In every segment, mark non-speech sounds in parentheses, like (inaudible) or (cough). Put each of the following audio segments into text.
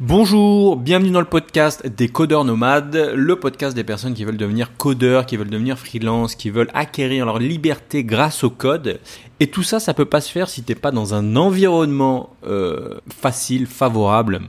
Bonjour, bienvenue dans le podcast des codeurs nomades, le podcast des personnes qui veulent devenir codeurs, qui veulent devenir freelance, qui veulent acquérir leur liberté grâce au code. Et tout ça, ça peut pas se faire si t'es pas dans un environnement euh, facile, favorable.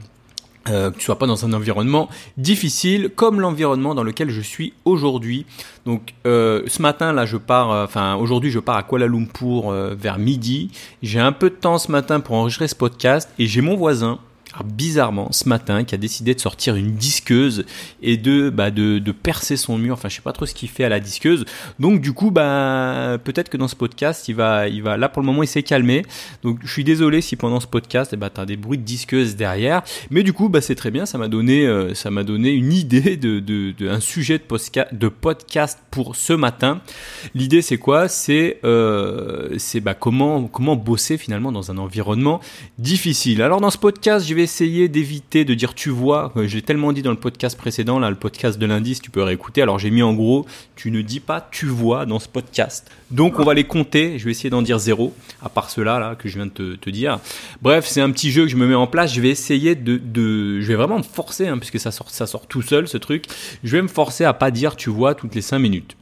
Euh, que tu sois pas dans un environnement difficile comme l'environnement dans lequel je suis aujourd'hui. Donc euh, ce matin là je pars, euh, enfin aujourd'hui je pars à Kuala Lumpur euh, vers midi. J'ai un peu de temps ce matin pour enregistrer ce podcast et j'ai mon voisin bizarrement, ce matin, qui a décidé de sortir une disqueuse et de, bah, de, percer son mur. Enfin, je sais pas trop ce qu'il fait à la disqueuse. Donc, du coup, bah, peut-être que dans ce podcast, il va, il va, là, pour le moment, il s'est calmé. Donc, je suis désolé si pendant ce podcast, eh bah, t'as des bruits de disqueuse derrière. Mais du coup, c'est très bien. Ça m'a donné, euh, une idée de, sujet de, podcast pour ce matin. L'idée, c'est quoi? C'est, euh, comment, comment bosser finalement dans un environnement difficile. Alors, dans ce podcast, je vais essayer d'éviter de dire tu vois. Euh, J'ai tellement dit dans le podcast précédent, là, le podcast de lundi, si tu peux réécouter. Alors j'ai mis en gros, tu ne dis pas tu vois dans ce podcast. Donc on va les compter. Je vais essayer d'en dire zéro, à part ceux-là là que je viens de te, dire. Bref, c'est un petit jeu que je me mets en place. Je vais essayer de, je vais vraiment me forcer, hein, puisque ça sort, ça sort tout seul ce truc. Je vais me forcer à pas dire tu vois toutes les cinq minutes.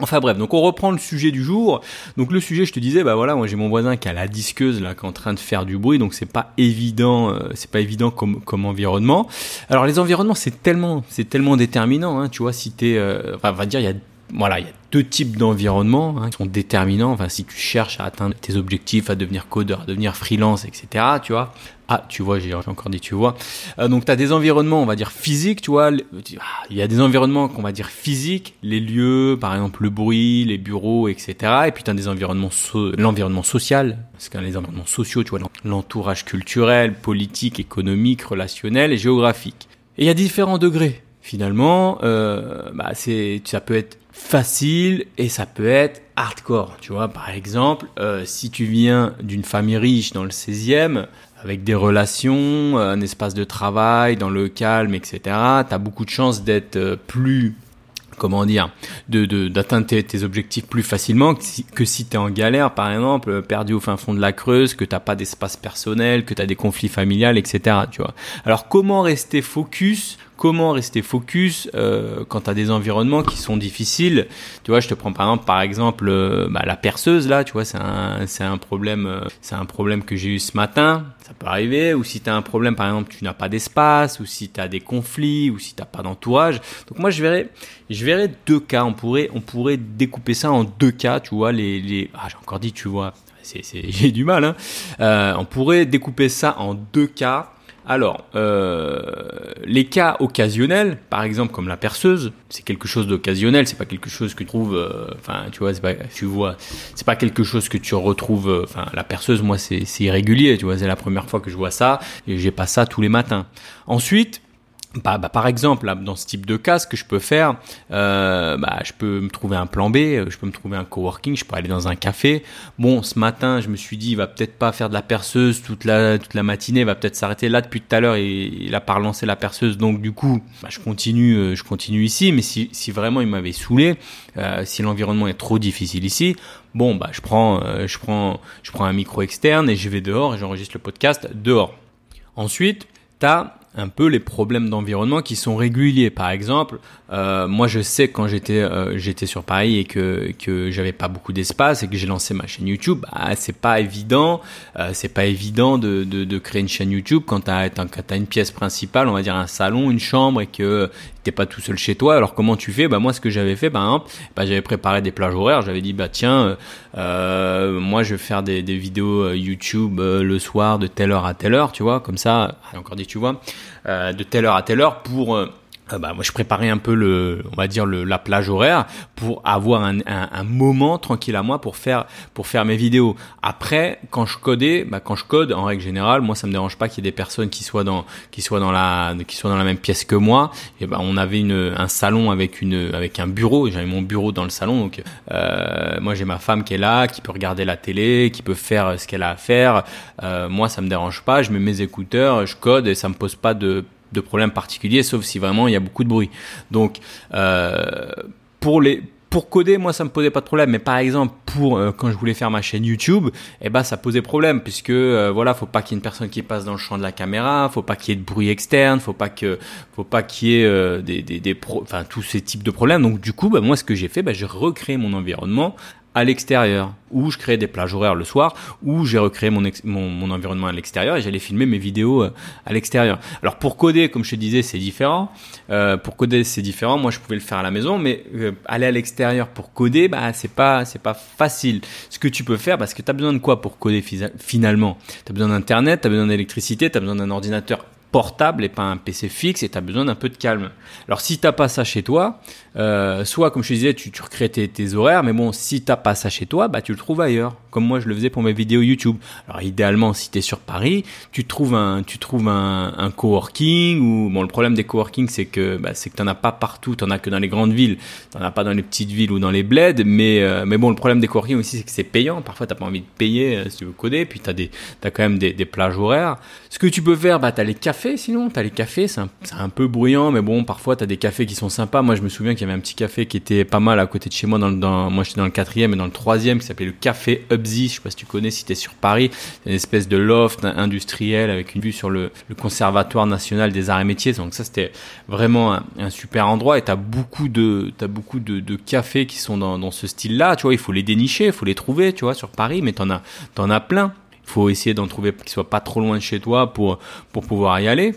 Enfin bref, donc on reprend le sujet du jour. Donc le sujet, je te disais, bah voilà, moi j'ai mon voisin qui a la disqueuse là, qui est en train de faire du bruit, donc c'est pas évident, euh, c'est pas évident comme comme environnement. Alors les environnements, c'est tellement, c'est tellement déterminant, hein, tu vois, si t'es, euh, enfin, on va dire, il y a voilà, il y a deux types d'environnements hein, qui sont déterminants. Enfin, si tu cherches à atteindre tes objectifs, à devenir codeur, à devenir freelance, etc. Tu vois. Ah, tu vois, j'ai encore dit tu vois. Euh, donc, tu as des environnements, on va dire physiques, tu vois. Ah, Il y a des environnements qu'on va dire physiques, les lieux, par exemple le bruit, les bureaux, etc. Et puis tu as des environnements, l'environnement social, parce que les environnements sociaux, tu vois, l'entourage culturel, politique, économique, relationnel et géographique. Et il y a différents degrés. Finalement, euh, bah c'est, ça peut être facile et ça peut être hardcore. Tu vois, par exemple, euh, si tu viens d'une famille riche dans le 16e, avec des relations, un espace de travail, dans le calme, etc., tu as beaucoup de chances d'être euh, plus comment dire, de d'atteindre tes, tes, objectifs plus facilement que si, si tu es en galère, par exemple, perdu au fin fond de la Creuse, que t'as pas d'espace personnel, que tu as des conflits familiales, etc. Tu vois. Alors comment rester focus Comment rester focus euh, quand tu as des environnements qui sont difficiles Tu vois, je te prends par exemple, par exemple, euh, bah, la perceuse là, tu vois, c'est un, c'est un problème, euh, c'est un problème que j'ai eu ce matin. Ça peut arriver. Ou si tu as un problème, par exemple, tu n'as pas d'espace, ou si tu as des conflits, ou si t'as pas d'entourage. Donc moi, je verrais, je verrais deux cas. On pourrait, on pourrait découper ça en deux cas. Tu vois, les, les... ah, j'ai encore dit, tu vois, c'est, (laughs) j'ai du mal. Hein. Euh, on pourrait découper ça en deux cas. Alors, euh, les cas occasionnels, par exemple comme la perceuse, c'est quelque chose d'occasionnel, c'est pas quelque chose que tu trouves, euh, enfin, tu vois, c'est pas, tu vois, c'est pas quelque chose que tu retrouves, enfin, la perceuse, moi, c'est irrégulier, tu vois, c'est la première fois que je vois ça, et j'ai pas ça tous les matins. Ensuite, bah, bah, par exemple, là, dans ce type de cas, ce que je peux faire, euh, bah, je peux me trouver un plan B, je peux me trouver un coworking, je peux aller dans un café. Bon, ce matin, je me suis dit, il va peut-être pas faire de la perceuse toute la toute la matinée, il va peut-être s'arrêter là depuis tout à l'heure et il a pas relancé la perceuse, donc du coup, bah, je continue, je continue ici. Mais si, si vraiment il m'avait saoulé, euh, si l'environnement est trop difficile ici, bon, bah, je prends, euh, je prends, je prends un micro externe et je vais dehors et j'enregistre le podcast dehors. Ensuite, t'as un peu les problèmes d'environnement qui sont réguliers. Par exemple, euh, moi je sais quand j'étais euh, j'étais sur Paris et que que j'avais pas beaucoup d'espace et que j'ai lancé ma chaîne YouTube, bah, c'est pas évident, euh, c'est pas évident de, de, de, créer une chaîne YouTube quand t'as as une pièce principale, on va dire un salon, une chambre et que t'es pas tout seul chez toi. Alors comment tu fais? Bah moi ce que j'avais fait, par exemple, bah, j'avais préparé des plages horaires. J'avais dit bah tiens, euh, moi je vais faire des, des vidéos YouTube le soir de telle heure à telle heure, tu vois, comme ça. Encore dit tu vois. Euh, de telle heure à telle heure pour euh, bah, moi je préparais un peu le on va dire le, la plage horaire pour avoir un, un, un, moment tranquille à moi pour faire pour faire mes vidéos. Après quand je codais bah, quand je code en règle générale moi ça me dérange pas qu'il y ait des personnes qui soient dans qui soient dans la qui soient dans la même pièce que moi. Et bah, on avait une un salon avec une avec un bureau. J'avais mon bureau dans le salon donc euh, moi j'ai ma femme qui est là qui peut regarder la télé qui peut faire ce qu'elle a à faire. Euh, moi ça me dérange pas. Je mets mes écouteurs je code et ça me pose pas de de problème particulier, sauf si vraiment il y a beaucoup de bruit. Donc, euh, pour les pour coder, moi, ça me posait pas de problème. Mais par exemple, pour euh, quand je voulais faire ma chaîne YouTube, eh ben, ça posait problème puisque euh, voilà, faut pas qu'il y ait une personne qui passe dans le champ de la caméra, faut pas qu'il y ait de bruit externe, faut pas que, faut pas qu'il y ait euh, des, des, des enfin tous ces types de problèmes. Donc du coup, bah, moi, ce que j'ai fait, bah, j'ai recréé mon environnement à l'extérieur, où je créais des plages horaires le soir, où j'ai recréé mon, mon, environnement à l'extérieur et j'allais filmer mes vidéos euh, à l'extérieur. Alors pour coder, comme je te disais, c'est différent. Euh, pour coder, c'est différent. Moi, je pouvais le faire à la maison, mais euh, aller à l'extérieur pour coder, bah c'est pas c'est pas facile. Ce que tu peux faire, parce que tu as besoin de quoi pour coder finalement? Tu as besoin d'internet, tu as besoin d'électricité, tu as besoin d'un ordinateur portable et pas un PC fixe et tu as besoin d'un peu de calme. Alors si t'as pas ça chez toi, euh, soit comme je te disais, tu, tu recrées tes, horaires, mais bon, si t'as pas ça chez toi, bah tu le trouves ailleurs, comme moi je le faisais pour mes vidéos YouTube. Alors idéalement, si tu es sur Paris, tu trouves un, tu trouves un, coworking ou bon le problème des coworking c'est que bah, c'est que t'en as pas partout, t'en as que dans les grandes villes, t'en as pas dans les petites villes ou dans les bleds, mais euh, mais bon le problème des coworking aussi c'est que c'est payant. Parfois t'as pas envie de payer euh, si tu veux coder, puis t'as des t'as quand même des, plages horaires. Ce que tu peux faire, bah t'as les cafés sinon. T'as les cafés, c'est un, peu bruyant, mais bon, parfois t'as des cafés qui sont sympas. Moi, je me souviens qu'il y avait un petit café qui était pas mal à côté de chez moi. Dans, moi, j'étais dans le quatrième et dans le troisième, qui s'appelait le Café Upsy. Je sais pas si tu connais, si t'es sur Paris. C'est une espèce de loft industriel avec une vue sur le, Conservatoire national des arts et métiers. Donc ça, c'était vraiment un, super endroit. Et t'as beaucoup de, t'as beaucoup de, cafés qui sont dans, ce style-là. Tu vois, il faut les dénicher, il faut les trouver, tu vois, sur Paris. Mais t'en as, t'en as plein. Il faut essayer d'en trouver qui soit pas trop loin de chez toi pour, pour pouvoir y aller.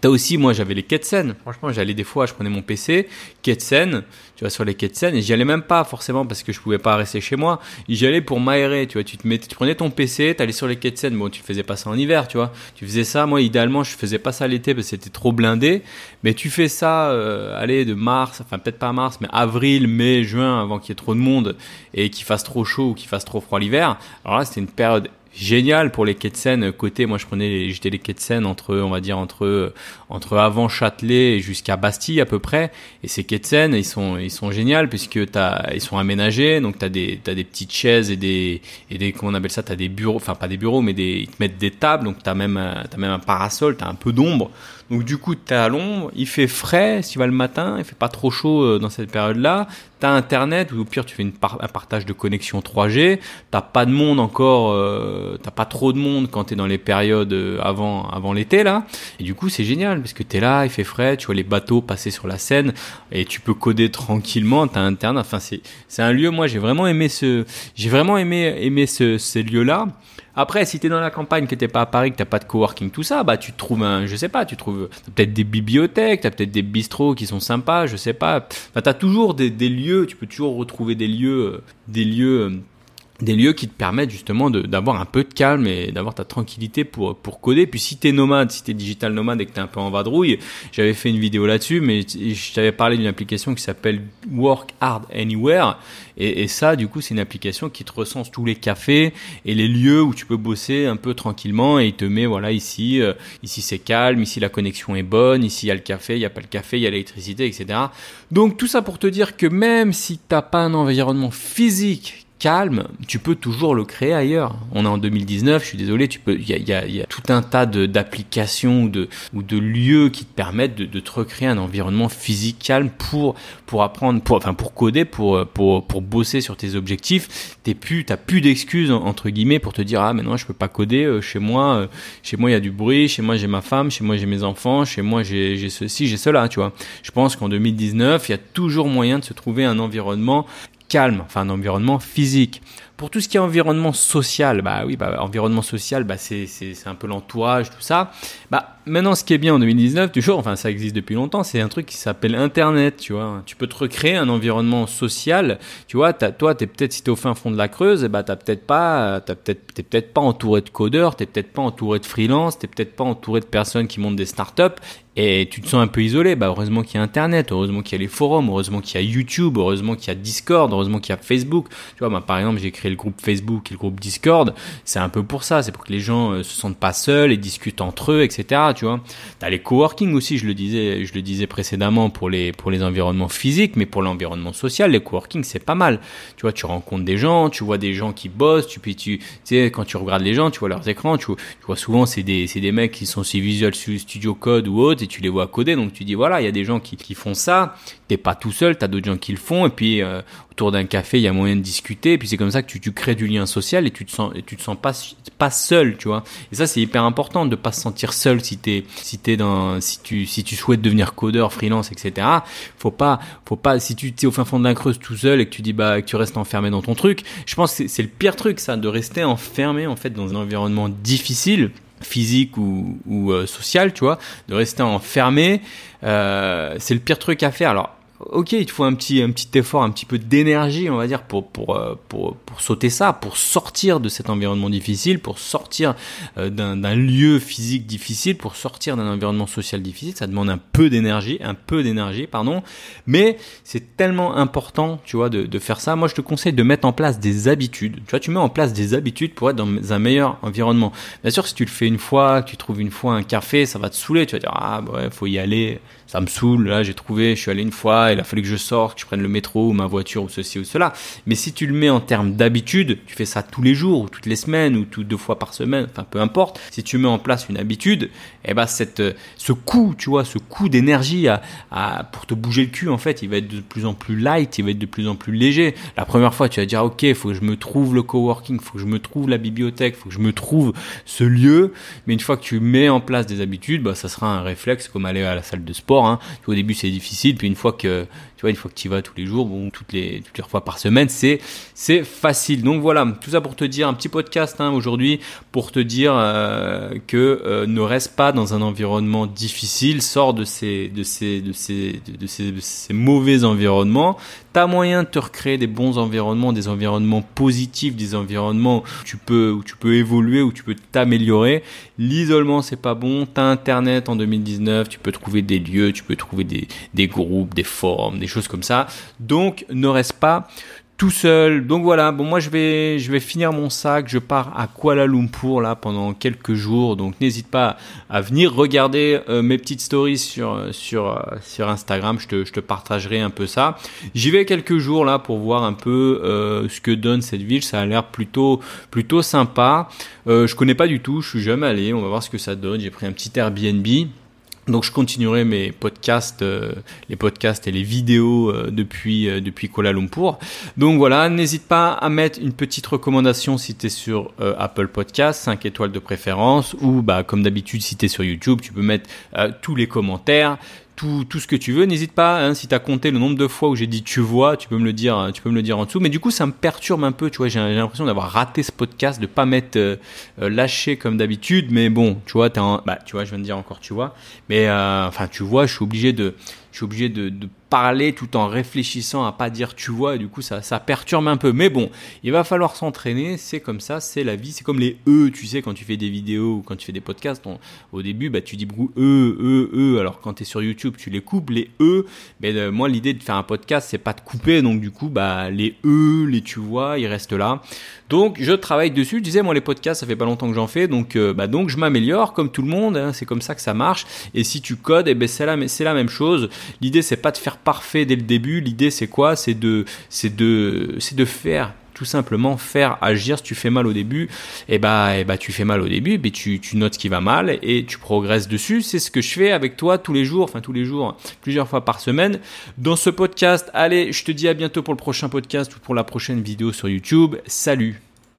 T'as aussi, moi, j'avais les Ketsen. Franchement, j'allais des fois, je prenais mon PC, Ketsen, tu vois, sur les Ketsen, et j'y allais même pas forcément parce que je pouvais pas rester chez moi. J'y allais pour m'aérer, tu vois. Tu te mettais, tu prenais ton PC, t'allais sur les Ketsen. Bon, tu faisais pas ça en hiver, tu vois. Tu faisais ça. Moi, idéalement, je faisais pas ça l'été parce que c'était trop blindé. Mais tu fais ça, euh, allez, de mars, enfin peut-être pas mars, mais avril, mai, juin, avant qu'il y ait trop de monde et qu'il fasse trop chaud ou qu'il fasse trop froid l'hiver. Alors là, c'était une période génial pour les quais de Seine. Côté moi je prenais j'étais les quais de Seine entre on va dire entre entre avant Châtelet jusqu'à Bastille à peu près. Et ces quais de Seine ils sont ils sont géniaux puisque t'as ils sont aménagés. Donc t'as des t'as des petites chaises et des et des comment on appelle ça? T'as des bureaux enfin pas des bureaux mais des ils te mettent des tables. Donc t'as même t'as même un parasol t'as un peu d'ombre donc du coup, tu es à l'ombre, il fait frais si tu vas le matin, il fait pas trop chaud euh, dans cette période-là. Tu as internet ou au pire tu fais une un partage de connexion 3G, t'as pas de monde encore euh, t'as pas trop de monde quand tu es dans les périodes euh, avant avant l'été là. Et du coup, c'est génial parce que tu es là, il fait frais, tu vois les bateaux passer sur la Seine et tu peux coder tranquillement, tu internet. Enfin, c'est un lieu moi j'ai vraiment aimé ce j'ai vraiment aimé aimer ce ces lieux-là. Après, si tu es dans la campagne, que t'es pas à Paris, que t'as pas de coworking, tout ça, bah tu trouves un, je sais pas, tu trouves peut-être des bibliothèques, t'as peut-être des bistrots qui sont sympas, je sais pas. Bah, t'as toujours des, des, lieux, tu peux toujours retrouver des lieux, euh, des lieux euh, des lieux qui te permettent justement d'avoir un peu de calme et d'avoir ta tranquillité pour, pour coder. Puis si t'es nomade, si t'es digital nomade et que t'es un peu en vadrouille, j'avais fait une vidéo là-dessus, mais je t'avais parlé d'une application qui s'appelle Work Hard Anywhere. Et, ça, du coup, c'est une application qui te recense tous les cafés et les lieux où tu peux bosser un peu tranquillement et il te met, voilà, ici, euh, ici c'est calme, ici la connexion est bonne, ici il y a le café, il n'y a pas le café, il y a l'électricité, etc. Donc tout ça pour te dire que même si t'as pas un environnement physique calme, tu peux toujours le créer ailleurs. On est en 2019, je suis désolé, tu peux, il y a, y, a, y a, tout un tas d'applications ou de, ou de lieux qui te permettent de, de, te recréer un environnement physique calme pour, pour apprendre, pour, enfin, pour coder, pour, pour, pour bosser sur tes objectifs. T'es plus, t'as plus d'excuses, entre guillemets, pour te dire, ah, maintenant, je peux pas coder, euh, chez moi, euh, chez moi, il y a du bruit, chez moi, j'ai ma femme, chez moi, j'ai mes enfants, chez moi, j'ai ceci, j'ai cela, tu vois. Je pense qu'en 2019, il y a toujours moyen de se trouver un environnement calme, enfin un environnement physique. Pour tout ce qui est environnement social, bah oui, bah, environnement social, bah c'est, un peu l'entourage, tout ça. Bah maintenant, ce qui est bien en 2019, toujours, enfin ça existe depuis longtemps, c'est un truc qui s'appelle Internet, tu vois. Tu peux te recréer un environnement social, tu vois. T'as, toi, t'es peut-être si t'es au fin fond de la Creuse, bah t'as peut-être pas, t'as peut-être, t'es peut-être pas entouré de codeurs, t'es peut-être pas entouré de freelance, t'es peut-être pas entouré de personnes qui montent des startups, et tu te sens un peu isolé. Bah heureusement qu'il y a Internet, heureusement qu'il y a les forums, heureusement qu'il y a YouTube, heureusement qu'il y a Discord, heureusement qu'il y a Facebook. Tu vois, bah, par exemple, j'ai le groupe Facebook et le groupe Discord. C'est un peu pour ça, c'est pour que les gens euh, se sentent pas seuls et discutent entre eux, etc. Tu vois, t'as les coworking aussi, je le disais, je le disais précédemment pour les pour les environnements physiques, mais pour l'environnement social, les coworking c'est pas mal. Tu vois, tu rencontres des gens, tu vois des gens qui bossent, tu puis tu, sais quand tu regardes les gens, tu vois leurs écrans, tu vois, souvent c'est des c'est des mecs qui sont sur Visual Studio Code ou autre et tu les vois coder. Donc tu dis voilà, il y a des gens qui, qui font ça. T'es pas tout seul, t'as d'autres gens qui le font. Et puis euh, autour d'un café, il y a moyen de discuter, et puis c'est comme ça que tu, tu crées du lien social et tu te sens, et tu te sens pas, pas seul, tu vois. Et ça, c'est hyper important de pas se sentir seul si t'es, si t'es dans, si tu, si tu souhaites devenir codeur, freelance, etc. Faut pas, faut pas, si tu es au fin fond de la creuse tout seul et que tu dis bah que tu restes enfermé dans ton truc, je pense que c'est le pire truc ça, de rester enfermé en fait dans un environnement difficile physique ou, ou euh, social, tu vois, de rester enfermé, euh, c'est le pire truc à faire. Alors ok, il te faut un petit, un petit effort, un petit peu d'énergie, on va dire, pour, pour, euh, pour, pour sauter ça, pour sortir de cet environnement difficile, pour sortir euh, d'un lieu physique difficile, pour sortir d'un environnement social difficile. Ça demande un peu d'énergie, un peu d'énergie, pardon. Mais c'est tellement important, tu vois, de, faire ça. Moi, je te conseille de mettre en place des habitudes. Tu vois, tu mets en place des habitudes pour être dans un meilleur environnement. Bien sûr, si tu le fais une fois, que tu trouves une fois un café, ça va te saouler. Tu vas dire, ah, ouais, faut y aller ça me saoule, là j'ai trouvé, je suis allé une fois, il a fallu que je sorte, que je prenne le métro ou ma voiture ou ceci ou cela. Mais si tu le mets en termes d'habitude, tu fais ça tous les jours ou toutes les semaines ou tout deux fois par semaine, enfin peu importe, si tu mets en place une habitude, eh ben cette, ce coup, tu vois, ce coup d'énergie à, pour te bouger le cul, en fait, il va être de plus en plus light, il va être de plus en plus léger. La première fois, tu vas dire, ok, il faut que je me trouve le coworking, il faut que je me trouve la bibliothèque, il faut que je me trouve ce lieu. Mais une fois que tu mets en place des habitudes, bah, ça sera un réflexe comme aller à la salle de sport Hein. Au début, c'est difficile, puis une fois que tu vois, une fois que tu y vas tous les jours, bon, toutes les fois par semaine, c'est c'est facile. Donc voilà, tout ça pour te dire un petit podcast hein, aujourd'hui pour te dire euh, que euh, ne reste pas dans un environnement difficile, sors de ces de ces de ces, de ces mauvais environnements. T'as moyen de te recréer des bons environnements, des environnements positifs, des environnements où tu peux où tu peux évoluer, où tu peux t'améliorer. L'isolement c'est pas bon. T'as internet en 2019, tu peux trouver des lieux, tu peux trouver des des groupes, des forums, des choses comme ça. Donc ne reste pas tout seul. Donc voilà, bon moi je vais je vais finir mon sac, je pars à Kuala Lumpur là pendant quelques jours. Donc n'hésite pas à venir regarder euh, mes petites stories sur sur euh, sur Instagram, je te je te partagerai un peu ça. J'y vais quelques jours là pour voir un peu euh, ce que donne cette ville, ça a l'air plutôt plutôt sympa. je connais pas du tout, je suis jamais allé, on va voir ce que ça donne. J'ai pris un petit Airbnb. Donc je continuerai mes podcasts, euh, les podcasts et les vidéos euh, depuis euh, depuis Kuala Lumpur. Donc voilà, n'hésite pas à mettre une petite recommandation si tu es sur Apple Podcast, 5 étoiles de préférence, ou bah comme d'habitude si tu es sur YouTube, tu peux mettre tous les commentaires tout, tout ce que tu veux. N'hésite pas, hein, si tu as compté le nombre de fois où j'ai dit tu vois, tu peux me le dire, tu peux me le dire en dessous. Mais du coup, ça me perturbe un peu, tu vois. J'ai l'impression d'avoir raté ce podcast, de pas mettre euh, euh, lâché comme d'habitude. Mais bon, tu vois, as bah, tu vois, je viens de dire encore tu vois. Mais euh, enfin, tu vois, je suis obligé de, je obligé de parler tout en réfléchissant à pas dire tu vois et du coup ça, ça perturbe un peu. Mais bon il va falloir s'entraîner c'est comme ça c'est la vie c'est comme les e tu sais quand tu fais des vidéos ou quand tu fais des podcasts au début bah tu dis beaucoup e e e alors quand tu es sur YouTube tu les coupes les e. Mais euh, moi l'idée de faire un podcast c'est pas de couper donc du coup bah les e les tu vois ils restent là. Donc je travaille dessus. Je disais moi les podcasts ça fait pas longtemps que j'en fais donc euh, bah je m'améliore comme tout le monde hein, c'est comme ça que ça marche. Et si tu codes et eh ben c'est c'est la même chose. L'idée c'est pas de faire parfait dès le début. L'idée, c'est quoi? C'est de, c'est de, faire tout simplement faire agir. Si tu fais mal au début, et eh bah, et eh bah, tu fais mal au début, mais tu, tu notes qui va mal et tu progresses dessus. C'est ce que je fais avec toi tous les jours, enfin tous les jours, plusieurs fois par semaine dans ce podcast. Allez, je te dis à bientôt pour le prochain podcast ou pour la prochaine vidéo sur YouTube. Salut